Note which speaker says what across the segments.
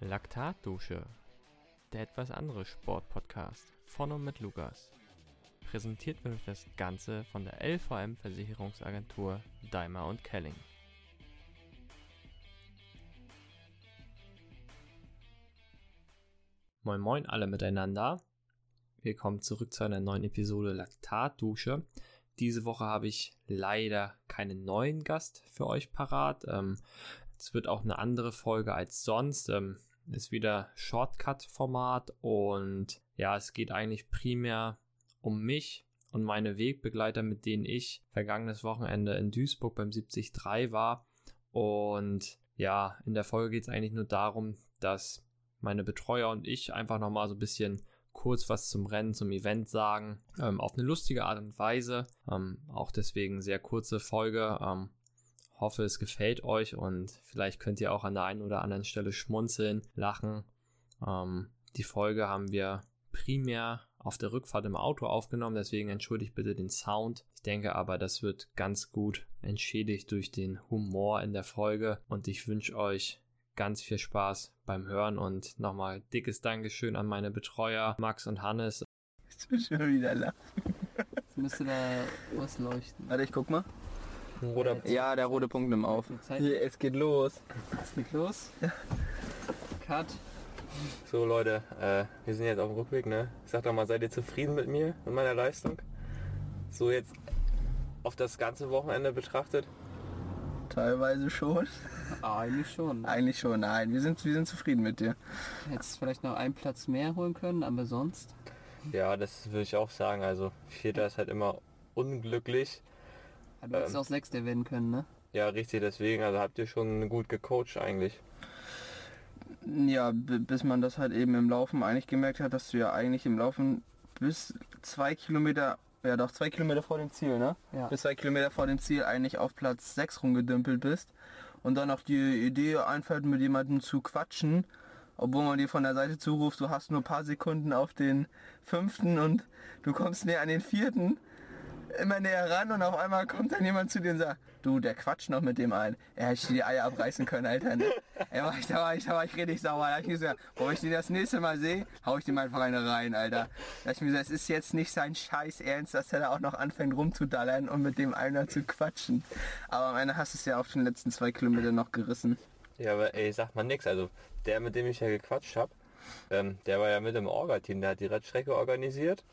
Speaker 1: Laktatdusche, der etwas andere Sportpodcast von und mit Lukas. Präsentiert wird das Ganze von der LVM Versicherungsagentur Daimler und Kelling. Moin moin alle miteinander. Willkommen zurück zu einer neuen Episode Laktatdusche. Diese Woche habe ich leider keinen neuen Gast für euch parat. Ähm, es wird auch eine andere Folge als sonst. Ähm, ist wieder Shortcut-Format und ja, es geht eigentlich primär um mich und meine Wegbegleiter, mit denen ich vergangenes Wochenende in Duisburg beim 73 war. Und ja, in der Folge geht es eigentlich nur darum, dass meine Betreuer und ich einfach nochmal so ein bisschen kurz was zum Rennen, zum Event sagen, ähm, auf eine lustige Art und Weise. Ähm, auch deswegen sehr kurze Folge. Ähm, hoffe, es gefällt euch und vielleicht könnt ihr auch an der einen oder anderen Stelle schmunzeln, lachen. Ähm, die Folge haben wir primär auf der Rückfahrt im Auto aufgenommen, deswegen entschuldigt bitte den Sound. Ich denke aber, das wird ganz gut entschädigt durch den Humor in der Folge und ich wünsche euch ganz viel Spaß beim Hören und nochmal dickes Dankeschön an meine Betreuer Max und Hannes.
Speaker 2: Jetzt bin schon wieder lachen.
Speaker 3: Jetzt müsste da was leuchten.
Speaker 2: Warte, ich guck mal.
Speaker 1: Oder
Speaker 2: Ja, der rote Punkt nimmt auf. Hier, es geht los.
Speaker 3: Es geht los. Cut.
Speaker 4: So Leute, äh, wir sind jetzt auf dem Rückweg, ne? Sag doch mal, seid ihr zufrieden mit mir und meiner Leistung? So jetzt auf das ganze Wochenende betrachtet?
Speaker 2: Teilweise schon.
Speaker 3: Ah, eigentlich schon.
Speaker 2: Eigentlich schon, nein. Wir sind, wir sind zufrieden mit dir.
Speaker 3: Hättest vielleicht noch einen Platz mehr holen können, aber sonst.
Speaker 4: Ja, das würde ich auch sagen. Also Vierter ist halt immer unglücklich.
Speaker 3: Du hättest
Speaker 4: Ähm.
Speaker 3: auch Sechster werden können, ne?
Speaker 4: Ja, richtig, deswegen, also habt ihr schon gut gecoacht eigentlich.
Speaker 2: Ja, bis man das halt eben im Laufen eigentlich gemerkt hat, dass du ja eigentlich im Laufen bis zwei Kilometer, ja doch zwei Kilometer vor dem Ziel, ne?
Speaker 3: Ja.
Speaker 2: Bis zwei Kilometer vor dem Ziel eigentlich auf Platz 6 rumgedümpelt bist und dann auch die Idee einfällt, mit jemandem zu quatschen, obwohl man dir von der Seite zuruft, du hast nur ein paar Sekunden auf den fünften und du kommst näher an den vierten, immer näher ran und auf einmal kommt dann jemand zu dir und sagt, du, der quatscht noch mit dem ein. Er hätte die Eier abreißen können, Alter. Ne? Ey, war ich, da, war ich, da war ich richtig sauer. Da hab ich gesagt, wo ich den das nächste Mal sehe, hau ich dem einfach eine rein, Alter. Da hab ich mir gesagt, es ist jetzt nicht sein Scheiß Ernst, dass er da auch noch anfängt rumzudallern und mit dem einer zu quatschen. Aber am Ende hast du es ja auf den letzten zwei Kilometern noch gerissen.
Speaker 4: Ja, aber ey, sag mal nix. Also der, mit dem ich ja gequatscht habe, ähm, der war ja mit im Orga-Team, der hat die Radstrecke organisiert.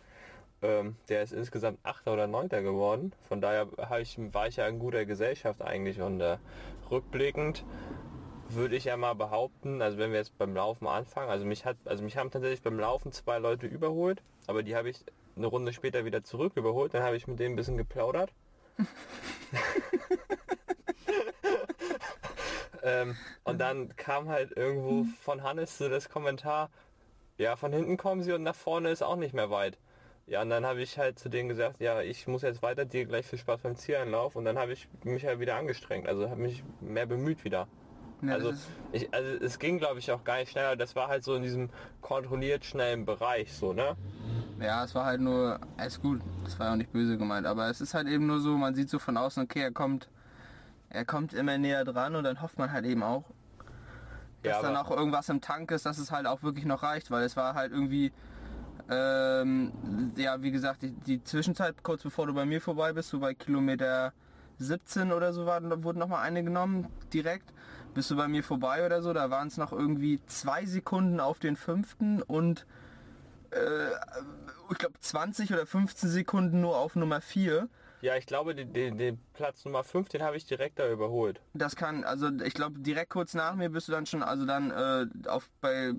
Speaker 4: Ähm, der ist insgesamt Achter oder Neunter geworden. Von daher ich, war ich ja in guter Gesellschaft eigentlich und äh, rückblickend würde ich ja mal behaupten, also wenn wir jetzt beim Laufen anfangen, also mich hat, also mich haben tatsächlich beim Laufen zwei Leute überholt, aber die habe ich eine Runde später wieder zurück überholt, dann habe ich mit denen ein bisschen geplaudert. ähm, und dann kam halt irgendwo von Hannes so das Kommentar, ja, von hinten kommen sie und nach vorne ist auch nicht mehr weit. Ja, und dann habe ich halt zu denen gesagt, ja, ich muss jetzt weiter, dir gleich viel Spaß beim Zieleinlauf und dann habe ich mich halt wieder angestrengt, also habe mich mehr bemüht wieder.
Speaker 2: Ja,
Speaker 4: also, ich, also es ging glaube ich auch gar nicht schneller, das war halt so in diesem kontrolliert schnellen Bereich so, ne?
Speaker 2: Ja, es war halt nur, alles gut, das war ja auch nicht böse gemeint, aber es ist halt eben nur so, man sieht so von außen, okay, er kommt, er kommt immer näher dran und dann hofft man halt eben auch, dass
Speaker 4: Ja,
Speaker 2: dann auch irgendwas im Tank ist, dass es halt auch wirklich noch reicht, weil es war halt irgendwie, ähm, ja, wie gesagt, die, die Zwischenzeit, kurz bevor du bei mir vorbei bist, so bei Kilometer 17 oder so war, wurden noch mal eine genommen, direkt. Bist du bei mir vorbei oder so, da waren es noch irgendwie zwei Sekunden auf den fünften und ich glaube 20 oder 15 Sekunden nur auf Nummer 4.
Speaker 4: Ja, ich glaube, den Platz Nummer 5, den habe ich direkt da überholt.
Speaker 2: Das kann, also ich glaube direkt kurz nach mir bist du dann schon, also dann äh, auf bei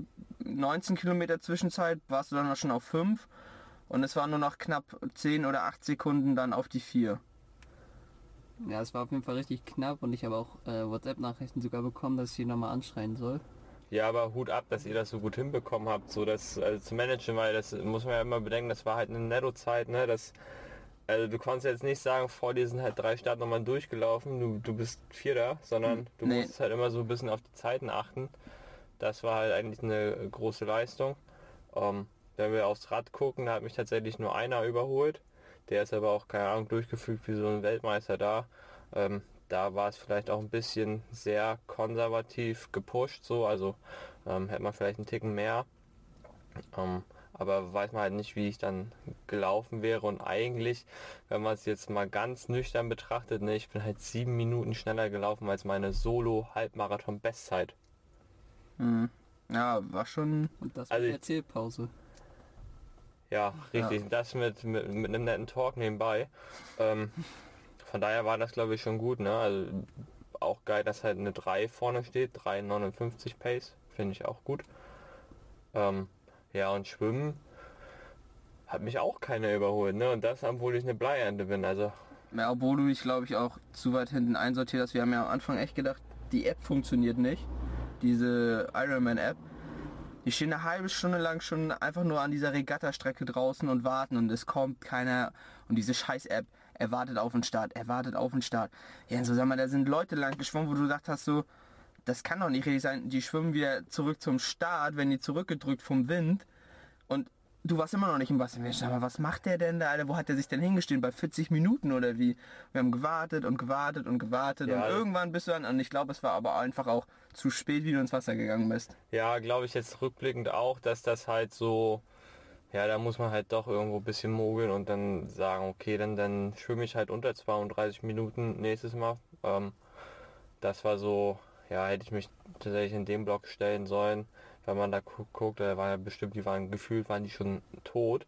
Speaker 2: 19 Kilometer Zwischenzeit warst du dann noch schon auf 5 und es waren nur noch knapp 10 oder 8 Sekunden dann auf die 4.
Speaker 3: Ja, es war auf jeden Fall richtig knapp und ich habe auch äh, WhatsApp-Nachrichten sogar bekommen, dass ich ihn nochmal anschreien soll.
Speaker 4: Ja, aber Hut ab, dass ihr das so gut hinbekommen habt, so das also zu managen, weil das muss man ja immer bedenken, das war halt eine Nettozeit, ne? Das, also du konntest jetzt nicht sagen, vor dir sind halt drei Startnummern durchgelaufen, du, du bist Vierter, sondern du
Speaker 2: Nee.
Speaker 4: musst halt immer so ein bisschen auf die Zeiten achten. Das war halt eigentlich eine große Leistung. Ähm, wenn wir aufs Rad gucken, da hat mich tatsächlich nur einer überholt. Der ist aber auch, keine Ahnung, durchgefügt wie so ein Weltmeister da. Ähm, da war es vielleicht auch ein bisschen sehr konservativ gepusht, so, also ähm, hätte man vielleicht einen Ticken mehr. Ähm, aber weiß man halt nicht, wie ich dann gelaufen wäre. Und eigentlich, wenn man es jetzt mal ganz nüchtern betrachtet, ne, ich bin halt sieben Minuten schneller gelaufen als meine Solo-Halbmarathon-Bestzeit.
Speaker 2: Mhm. Ja, war schon.
Speaker 3: Und das
Speaker 4: Also
Speaker 3: mit Erzählpause.
Speaker 4: Ja, richtig. Das mit, mit, mit einem netten Talk nebenbei. Ähm, von daher war das glaube ich schon gut. Ne? Also auch geil, dass halt eine 3 vorne steht. 3,59 Pace. Finde ich auch gut. Ähm, ja, und Schwimmen hat mich auch keiner überholt. Ne? Und das, obwohl ich eine Bleiernte bin. Also
Speaker 2: Ja, obwohl du dich, glaube ich, auch zu weit hinten einsortiert hast. Wir haben ja am Anfang echt gedacht, die App funktioniert nicht. Diese Ironman-App. Die stehen eine halbe Stunde lang schon einfach nur an dieser Regattastrecke draußen und warten und es kommt keiner. Und diese Scheiß-App, er wartet auf den Start, er wartet auf den Start. Ja, so sag mal, da sind Leute lang geschwommen, wo du gedacht hast, so, das kann doch nicht richtig sein. Die schwimmen wieder zurück zum Start, wenn die zurückgedrückt vom Wind. Und du warst immer noch nicht im Wasser. Mal, was macht der denn da, Alter? Wo hat der sich denn hingestellt? Bei 40 Minuten oder wie? Wir haben gewartet und gewartet und gewartet
Speaker 4: Ja,
Speaker 2: und irgendwann bist du dann, und ich glaube, es war aber einfach auch zu spät, wie du ins Wasser gegangen bist.
Speaker 4: ja, glaube ich jetzt rückblickend auch, dass das halt so, ja, da muss man halt doch irgendwo ein bisschen mogeln und dann sagen, okay, dann, dann schwimme ich halt unter 32 Minuten nächstes Mal. Ähm, das war so, ja, hätte ich mich tatsächlich in den Block stellen sollen, wenn man da gu guckt, da war ja bestimmt, die waren gefühlt, waren die schon tot.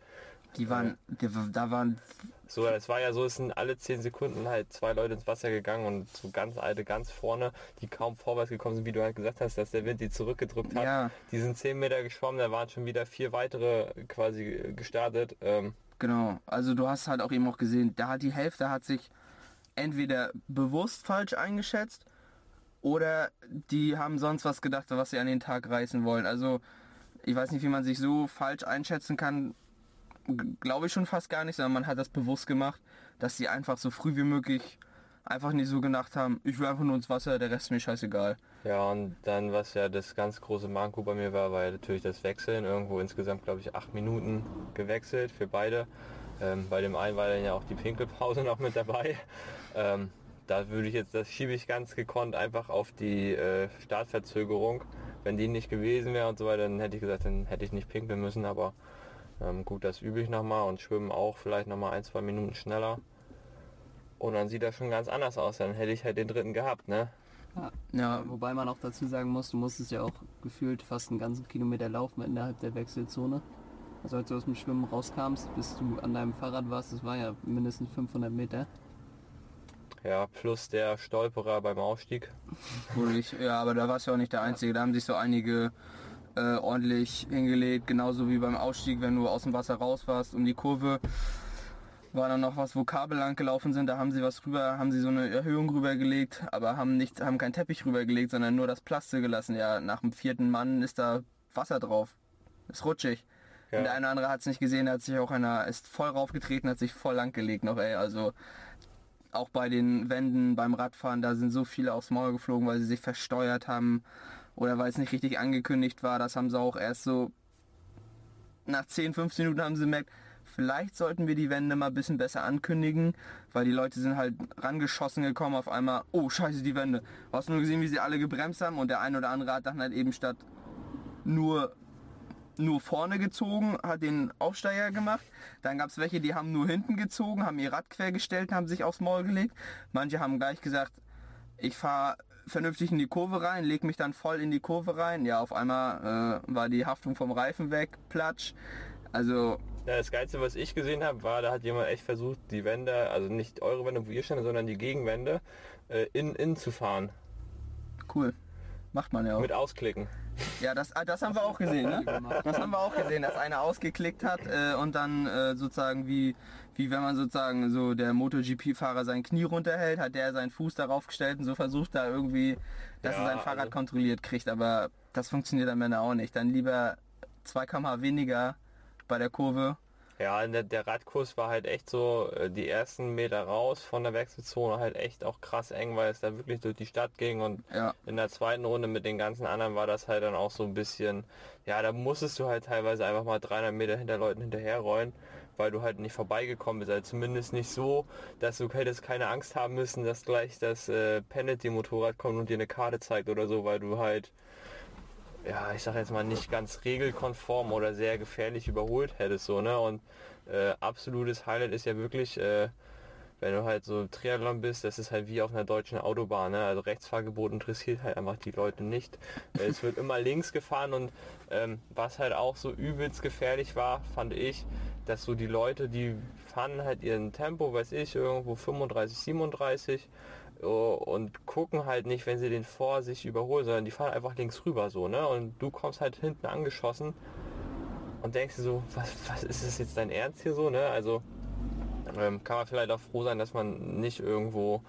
Speaker 2: Die waren, die, da waren,
Speaker 4: So, es war ja so, es sind alle 10 Sekunden halt zwei Leute ins Wasser gegangen und so ganz alte ganz vorne, die kaum vorwärts gekommen sind, wie du halt gesagt hast, dass der Wind die zurückgedrückt hat.
Speaker 2: ja,
Speaker 4: Die sind 10 Meter geschwommen, da waren schon wieder vier weitere quasi gestartet. Ähm,
Speaker 2: genau. Also du hast halt auch eben auch gesehen, da hat die Hälfte hat sich entweder bewusst falsch eingeschätzt oder die haben sonst was gedacht, was sie an den Tag reißen wollen. Also ich weiß nicht, wie man sich so falsch einschätzen kann, glaube ich schon fast gar nicht, sondern man hat das bewusst gemacht, dass sie einfach so früh wie möglich einfach nicht so gedacht haben, ich will einfach nur ins Wasser, der Rest ist mir scheißegal.
Speaker 4: ja, und dann, was ja das ganz große Manko bei mir war, war ja natürlich das Wechseln. Irgendwo insgesamt, glaube ich, acht Minuten gewechselt für beide. Ähm, bei dem einen war dann ja auch die Pinkelpause noch mit dabei. Ähm, da würde ich jetzt, das schiebe ich ganz gekonnt einfach auf die äh, Startverzögerung. Wenn die nicht gewesen wäre und so weiter, dann hätte ich gesagt, dann hätte ich nicht pinkeln müssen, aber ähm, gut, das übe ich nochmal und schwimmen auch vielleicht nochmal ein, zwei Minuten schneller. Und dann sieht das schon ganz anders aus. Dann hätte ich halt den dritten gehabt, ne?
Speaker 2: Ja,
Speaker 3: Wobei man auch dazu sagen muss, du musstest ja auch gefühlt fast einen ganzen Kilometer laufen innerhalb der Wechselzone. Also als du aus dem Schwimmen rauskamst, bis du an deinem Fahrrad warst, das war ja mindestens 500 Meter.
Speaker 4: Ja, plus der Stolperer beim Aufstieg.
Speaker 2: Ich, ja, aber da warst du auch nicht der Einzige. Da haben sich so einige äh, ordentlich hingelegt, genauso wie beim Ausstieg, wenn du aus dem Wasser raus warst, um die Kurve war dann noch was, wo Kabel lang gelaufen sind, da haben sie was rüber, haben sie so eine Erhöhung rübergelegt, aber haben nicht, haben keinen Teppich rübergelegt, sondern nur das Plastik gelassen. Ja, nach dem vierten Mann ist da Wasser drauf. Ist rutschig.
Speaker 4: Ja.
Speaker 2: Und der eine oder andere hat es nicht gesehen, hat sich auch einer, ist voll raufgetreten, hat sich voll lang gelegt noch, ey. Also auch bei den Wänden beim Radfahren, da sind so viele aufs Maul geflogen, weil sie sich versteuert haben oder weil es nicht richtig angekündigt war. Das haben sie auch erst so nach 10, 15 Minuten haben sie gemerkt, vielleicht sollten wir die Wände mal ein bisschen besser ankündigen, weil die Leute sind halt rangeschossen gekommen auf einmal, oh scheiße, die Wände. Du hast nur gesehen, wie sie alle gebremst haben und der eine oder andere hat dann halt eben statt nur nur vorne gezogen, hat den Aufsteiger gemacht. Dann gab es welche, die haben nur hinten gezogen, haben ihr Rad quergestellt, haben sich aufs Maul gelegt. Manche haben gleich gesagt, ich fahre vernünftig in die Kurve rein, leg mich dann voll in die Kurve rein. Ja, auf einmal äh, war die Haftung vom Reifen weg, platsch. Also,
Speaker 4: Ja, das Geilste, was ich gesehen habe, war, da hat jemand echt versucht, die Wände, also nicht eure Wände, wo ihr standet, sondern die Gegenwände, äh, in, in zu fahren.
Speaker 2: cool. Macht man ja auch.
Speaker 4: Mit ausklicken.
Speaker 2: Ja, das, ah, das haben wir auch gesehen, ne? Das haben wir auch gesehen, dass einer ausgeklickt hat äh, und dann äh, sozusagen wie, wie wenn man sozusagen so der MotoGP-Fahrer sein Knie runterhält, hat der seinen Fuß darauf gestellt und so versucht da irgendwie, dass
Speaker 4: Ja,
Speaker 2: er sein Fahrrad
Speaker 4: also-
Speaker 2: kontrolliert kriegt. Aber das funktioniert am Ende auch nicht. Dann lieber 2 km weniger bei der Kurve.
Speaker 4: Ja, der, der Radkurs war halt echt so, äh, die ersten Meter raus von der Wechselzone halt echt auch krass eng, weil es da wirklich durch die Stadt ging und
Speaker 2: Ja,
Speaker 4: in der zweiten Runde mit den ganzen anderen war das halt dann auch so ein bisschen, ja, da musstest du halt teilweise einfach mal 300 Meter hinter Leuten hinterherrollen, weil du halt nicht vorbeigekommen bist. Also zumindest nicht so, dass du hättest keine Angst haben müssen, dass gleich das äh, Penalty-Motorrad kommt und dir eine Karte zeigt oder so, weil du halt, ja, ich sag jetzt mal nicht ganz regelkonform oder sehr gefährlich überholt hättest so, ne? Und äh, absolutes Highlight ist ja wirklich, äh, wenn du halt so Triathlon bist, das ist halt wie auf einer deutschen Autobahn. Ne? Also Rechtsfahrgebot interessiert halt einfach die Leute nicht. Äh, es wird immer links gefahren und ähm, was halt auch so übelst gefährlich war, fand ich, dass so die Leute, die fahren halt ihren Tempo, weiß ich, irgendwo 35, 37 oh, und gucken halt nicht, wenn sie den vor sich überholen, sondern die fahren einfach links rüber so, ne? Und du kommst halt hinten angeschossen und denkst dir so, was, was ist das jetzt dein Ernst hier so, ne? Also ähm, kann man vielleicht auch froh sein, dass man nicht irgendwo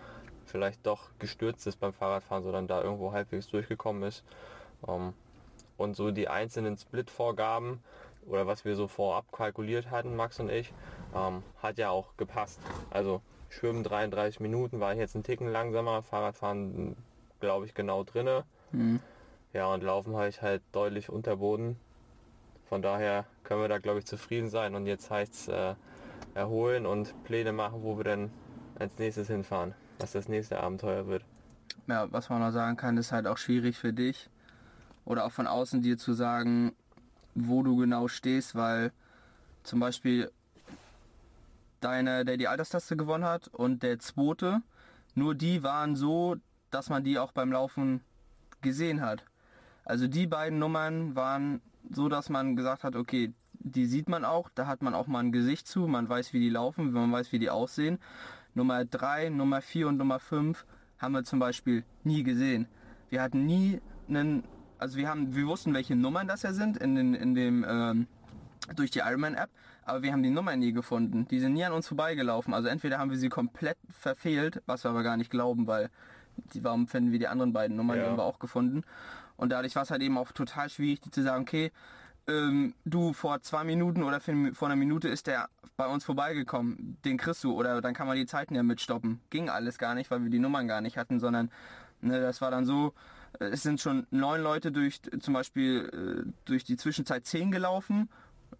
Speaker 4: vielleicht doch gestürzt ist beim Fahrradfahren, sondern da irgendwo halbwegs durchgekommen ist. Ähm, und so die einzelnen Split-Vorgaben oder was wir so vorab kalkuliert hatten, Max und ich, ähm, hat ja auch gepasst. Also Schwimmen 33 Minuten, war ich jetzt ein Ticken langsamer, Fahrradfahren glaube ich genau drinne.
Speaker 2: Mhm.
Speaker 4: Ja, und laufen habe ich halt deutlich unter Boden. Von daher können wir da glaube ich zufrieden sein und jetzt heißt es äh, erholen und Pläne machen, wo wir dann als nächstes hinfahren, was das nächste Abenteuer wird.
Speaker 2: Ja, was man noch sagen kann, ist halt auch schwierig für dich oder auch von außen dir zu sagen, wo du genau stehst, weil zum Beispiel deine, der die Alterstaste gewonnen hat und der zweite, nur die waren so, dass man die auch beim Laufen gesehen hat. Also die beiden Nummern waren so, dass man gesagt hat, okay, die sieht man auch, da hat man auch mal ein Gesicht zu, man weiß, wie die laufen, man weiß, wie die aussehen. Nummer 3, Nummer 4 und Nummer 5 haben wir zum Beispiel nie gesehen. Wir hatten nie einen, also wir haben, wir wussten, welche Nummern das ja sind in, den, in dem, ähm, durch die Ironman App, aber wir haben die Nummern nie gefunden. Die sind nie an uns vorbeigelaufen. Also entweder haben wir sie komplett verfehlt, was wir aber gar nicht glauben, weil die, warum finden wir die anderen beiden Nummern,
Speaker 4: Ja.
Speaker 2: die haben wir auch gefunden. Und dadurch war es halt eben auch total schwierig, die zu sagen, okay, ähm, du vor zwei Minuten oder vor einer Minute ist der bei uns vorbeigekommen, den kriegst du oder dann kann man die Zeiten ja mitstoppen. Ging alles gar nicht, weil wir die Nummern gar nicht hatten, sondern ne, das war dann so, äh, es sind schon neun Leute durch zum Beispiel äh, durch die Zwischenzeit zehn gelaufen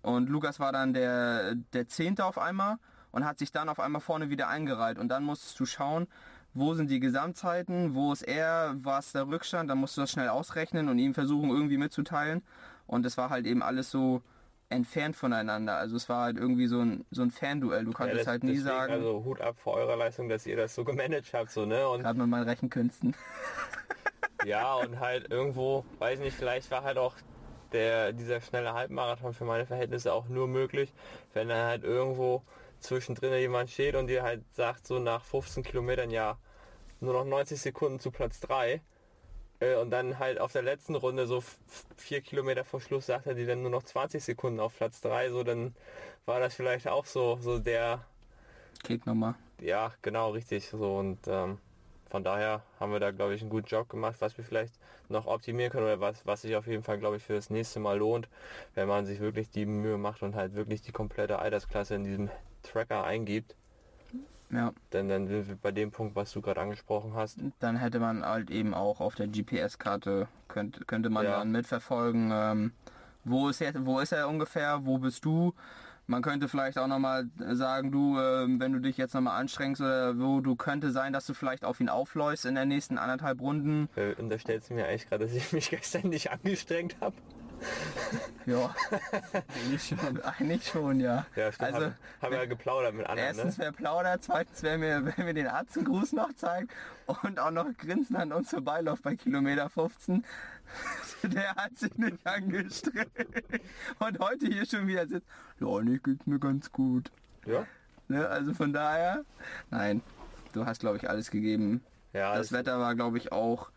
Speaker 2: und Lukas war dann der, der Zehnte auf einmal und hat sich dann auf einmal vorne wieder eingereiht und dann musstest du schauen, wo sind die Gesamtzeiten, wo ist er, was der Rückstand, dann musst du das schnell ausrechnen und ihm versuchen irgendwie mitzuteilen. Und es war halt eben alles so entfernt voneinander. Also es war halt irgendwie so ein, so ein Fanduell. Du konntest
Speaker 4: das-
Speaker 2: halt nie
Speaker 4: deswegen,
Speaker 2: sagen,
Speaker 4: Also Hut ab vor eurer Leistung, dass ihr das so gemanagt habt, so, ne? Und
Speaker 2: gerade mit meinen Rechenkünsten.
Speaker 4: ja, und halt irgendwo, weiß nicht, vielleicht war halt auch der, dieser schnelle Halbmarathon für meine Verhältnisse auch nur möglich, wenn dann halt irgendwo zwischendrin jemand steht und dir halt sagt, so nach 15 Kilometern, ja, nur noch 90 Sekunden zu Platz 3. Äh, Und dann halt auf der letzten Runde, so vier Kilometer vor Schluss, sagt er dir dann nur noch 20 Sekunden auf Platz 3. So, dann war das vielleicht auch so, so der,
Speaker 2: Kicknummer.
Speaker 4: ja, genau, richtig. So und ähm, von daher haben wir da, glaube ich, einen guten Job gemacht, was wir vielleicht noch optimieren können oder was, was sich auf jeden Fall, glaube ich, für das nächste Mal lohnt, wenn man sich wirklich die Mühe macht und halt wirklich die komplette Altersklasse in diesem Tracker eingibt.
Speaker 2: Ja,
Speaker 4: Denn dann sind wir bei dem Punkt, was du gerade angesprochen hast.
Speaker 2: dann hätte man halt eben auch auf der GPS-Karte könnte, könnte man
Speaker 4: Ja.
Speaker 2: dann mitverfolgen, ähm, wo ist er, wo ist er ungefähr, wo bist du? Man könnte vielleicht auch nochmal sagen, du, ähm, wenn du dich jetzt nochmal anstrengst oder wo du könnte sein, dass du vielleicht auf ihn aufläufst in der nächsten anderthalb Runden.
Speaker 4: Äh, Unterstellst du mir eigentlich gerade, dass ich mich gestern nicht angestrengt habe?
Speaker 2: Ja,
Speaker 3: Eigentlich schon.
Speaker 2: eigentlich schon, ja.
Speaker 4: Ja, stimmt.
Speaker 2: Also,
Speaker 4: haben, haben wir ja geplaudert mit anderen,
Speaker 2: Erstens,
Speaker 4: ne?
Speaker 2: wer plaudert, zweitens, wer mir, wer mir den Arztgruß noch zeigt und auch noch grinsen an uns vorbeiläuft bei Kilometer 15, der hat sich nicht angestrengt. Und heute hier schon wieder sitzt, ja, nee, geht's mir ganz gut.
Speaker 4: Ja.
Speaker 2: Ne? Also von daher, nein, du hast, glaube ich, alles gegeben.
Speaker 4: Ja,
Speaker 2: das Wetter war, glaube ich, auch,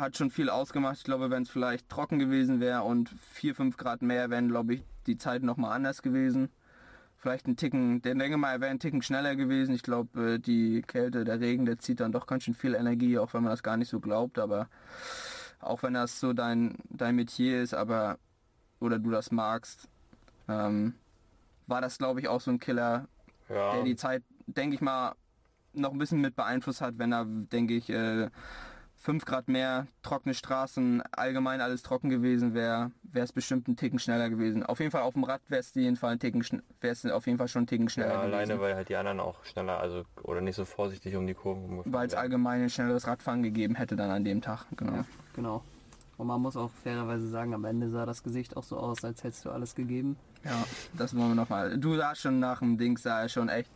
Speaker 2: hat schon viel ausgemacht. Ich glaube, wenn es vielleicht trocken gewesen wäre und 4, 5 Grad mehr, wären, glaube ich, die Zeiten nochmal anders gewesen. Vielleicht ein Ticken, der denke mal, wäre ein Ticken schneller gewesen. Ich glaube, äh, die Kälte, der Regen, der zieht dann doch ganz schön viel Energie, auch wenn man das gar nicht so glaubt. Aber auch wenn das so dein, dein Metier ist, aber oder du das magst, ähm, war das, glaube ich, auch so ein Killer,
Speaker 4: ja.
Speaker 2: der die Zeit, denke ich mal, noch ein bisschen mit beeinflusst hat, wenn er, denke ich, äh, 5 Grad mehr, trockene Straßen, allgemein alles trocken gewesen wäre, wäre es bestimmt ein Ticken schneller gewesen. Auf jeden Fall auf dem Rad wäre es jeden Fall ein Ticken, wäre es auf jeden Fall schon ein Ticken schneller
Speaker 4: Ja,
Speaker 2: gewesen.
Speaker 4: alleine, weil halt die anderen auch schneller, also oder nicht so vorsichtig um die Kurven rumgefahren
Speaker 2: weil es allgemein ein schnelleres Radfahren gegeben hätte dann an dem Tag. Genau.
Speaker 3: Ja, genau. Und man muss auch fairerweise sagen, am Ende sah das Gesicht auch so aus, als hättest du alles gegeben.
Speaker 2: Ja, das wollen wir nochmal. Du sahst schon nach dem Ding, sah er schon echt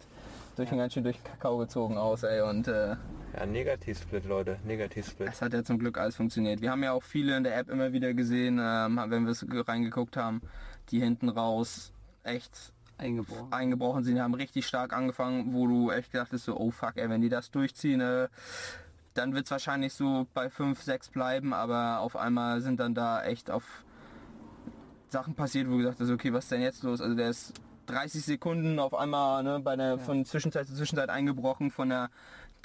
Speaker 2: durch ganz schön durch den Kakao gezogen aus, ey. Und äh,
Speaker 4: Ja, Negativsplit, Leute, Negativsplit.
Speaker 2: es hat ja zum Glück alles funktioniert. Wir haben ja auch viele in der App immer wieder gesehen, ähm, wenn wir es reingeguckt haben, die hinten raus echt
Speaker 3: Eingebrochen.
Speaker 2: eingebrochen sind, die haben richtig stark angefangen, wo du echt gedacht hast, so, oh fuck, ey, wenn die das durchziehen, äh, dann wird es wahrscheinlich so bei 5, 6 bleiben, aber auf einmal sind dann da echt auf Sachen passiert, wo du gesagt hast, okay, was ist denn jetzt los? Also der ist 30 Sekunden auf einmal ne, bei der, von Zwischenzeit zu Zwischenzeit eingebrochen, von der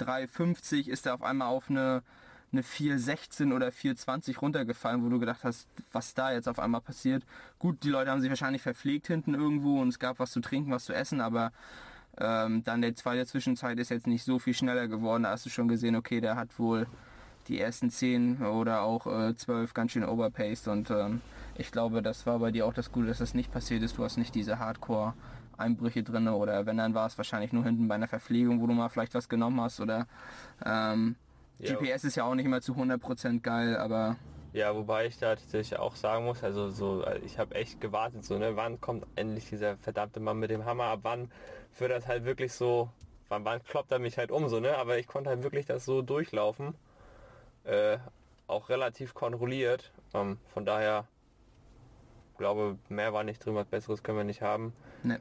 Speaker 2: 3,50 ist er auf einmal auf eine, eine 4,16 oder 4,20 runtergefallen, wo du gedacht hast, was da jetzt auf einmal passiert. Gut, die Leute haben sich wahrscheinlich verpflegt hinten irgendwo und es gab was zu trinken, was zu essen, aber ähm, dann der zweite Zwischenzeit ist jetzt nicht so viel schneller geworden. Da hast du schon gesehen, okay, der hat wohl die ersten 10 oder auch äh, 12 ganz schön overpaced und ähm, ich glaube, das war bei dir auch das Gute, dass das nicht passiert ist. Du hast nicht diese Hardcore Einbrüche drin oder wenn dann war es wahrscheinlich nur hinten bei einer Verpflegung, wo du mal vielleicht was genommen hast oder ähm,
Speaker 4: Ja.
Speaker 2: GPS ist ja auch nicht immer zu 100% geil, aber
Speaker 4: Ja, wobei ich da tatsächlich auch sagen muss, also so, äh, ich habe echt gewartet, so, ne, wann kommt endlich dieser verdammte Mann mit dem Hammer, ab wann wird das halt wirklich so, wann, wann kloppt er mich halt um, so, ne, aber ich konnte halt wirklich das so durchlaufen, äh, auch relativ kontrolliert, ähm, von daher, glaube, mehr war nicht drin, was Besseres können wir nicht haben.
Speaker 2: Ne.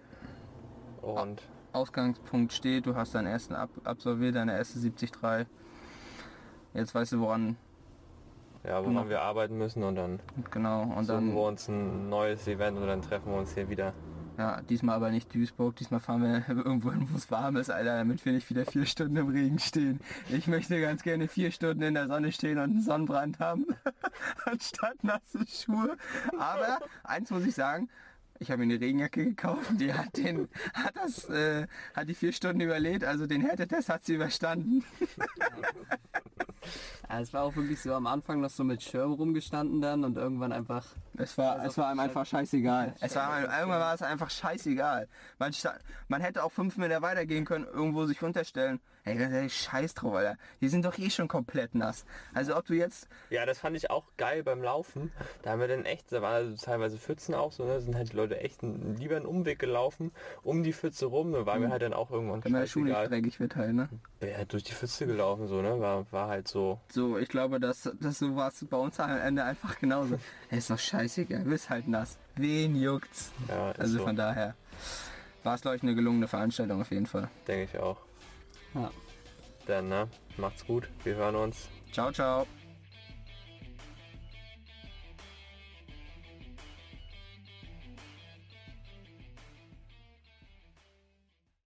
Speaker 4: Und
Speaker 2: Ausgangspunkt steht, du hast deinen ersten ab absolviert, deine erste 73. Jetzt weißt du woran,
Speaker 4: ja, woran wir arbeiten müssen und dann
Speaker 2: genau, und
Speaker 4: suchen
Speaker 2: dann
Speaker 4: wir uns ein neues Event und dann treffen wir uns hier wieder.
Speaker 2: Ja, diesmal aber nicht Duisburg, diesmal fahren wir irgendwo hin, wo es warm ist, Alter, damit wir nicht wieder vier Stunden im Regen stehen. Ich möchte ganz gerne vier Stunden in der Sonne stehen und einen Sonnenbrand haben, anstatt nasse Schuhe. Aber eins muss ich sagen, ich habe mir eine Regenjacke gekauft, die hat den, hat das, äh, hat die vier Stunden überlebt, also den Härtetest hat sie überstanden.
Speaker 3: Ja, es war auch wirklich so am Anfang noch so mit Schirm rumgestanden dann und irgendwann einfach
Speaker 2: Es war, es war ihm einfach scheißegal. Es war, einem- irgendwann war es einfach scheißegal. Man, man hätte auch fünf Meter weitergehen können, irgendwo sich unterstellen. Ey, ehrlich, scheiß drauf, Alter. Die sind doch eh schon komplett nass. Also ob du jetzt,
Speaker 4: Ja, das fand ich auch geil beim Laufen. Da haben wir dann echt, da waren also teilweise Pfützen auch so, ne? sind halt die Leute echt einen, lieber einen Umweg gelaufen, um die Pfütze rum. Da war mir halt dann auch irgendwann
Speaker 2: wenn der Schuh nicht
Speaker 4: scheißegal.
Speaker 2: dreckig wird halt, ne?
Speaker 4: Halt durch die Pfütze gelaufen, so, ne? War, war halt so.
Speaker 2: So, ich glaube, dass, dass so war es bei uns am Ende einfach genauso. Ey, ist doch scheißegal, bist halt nass. Wen juckt's?
Speaker 4: Ja, ist
Speaker 2: Also
Speaker 4: so,
Speaker 2: von daher war es, glaube ich, eine gelungene Veranstaltung auf jeden Fall.
Speaker 4: denke ich auch.
Speaker 3: ja,
Speaker 4: Dann, ne? Macht's gut. Wir hören uns.
Speaker 2: Ciao, ciao.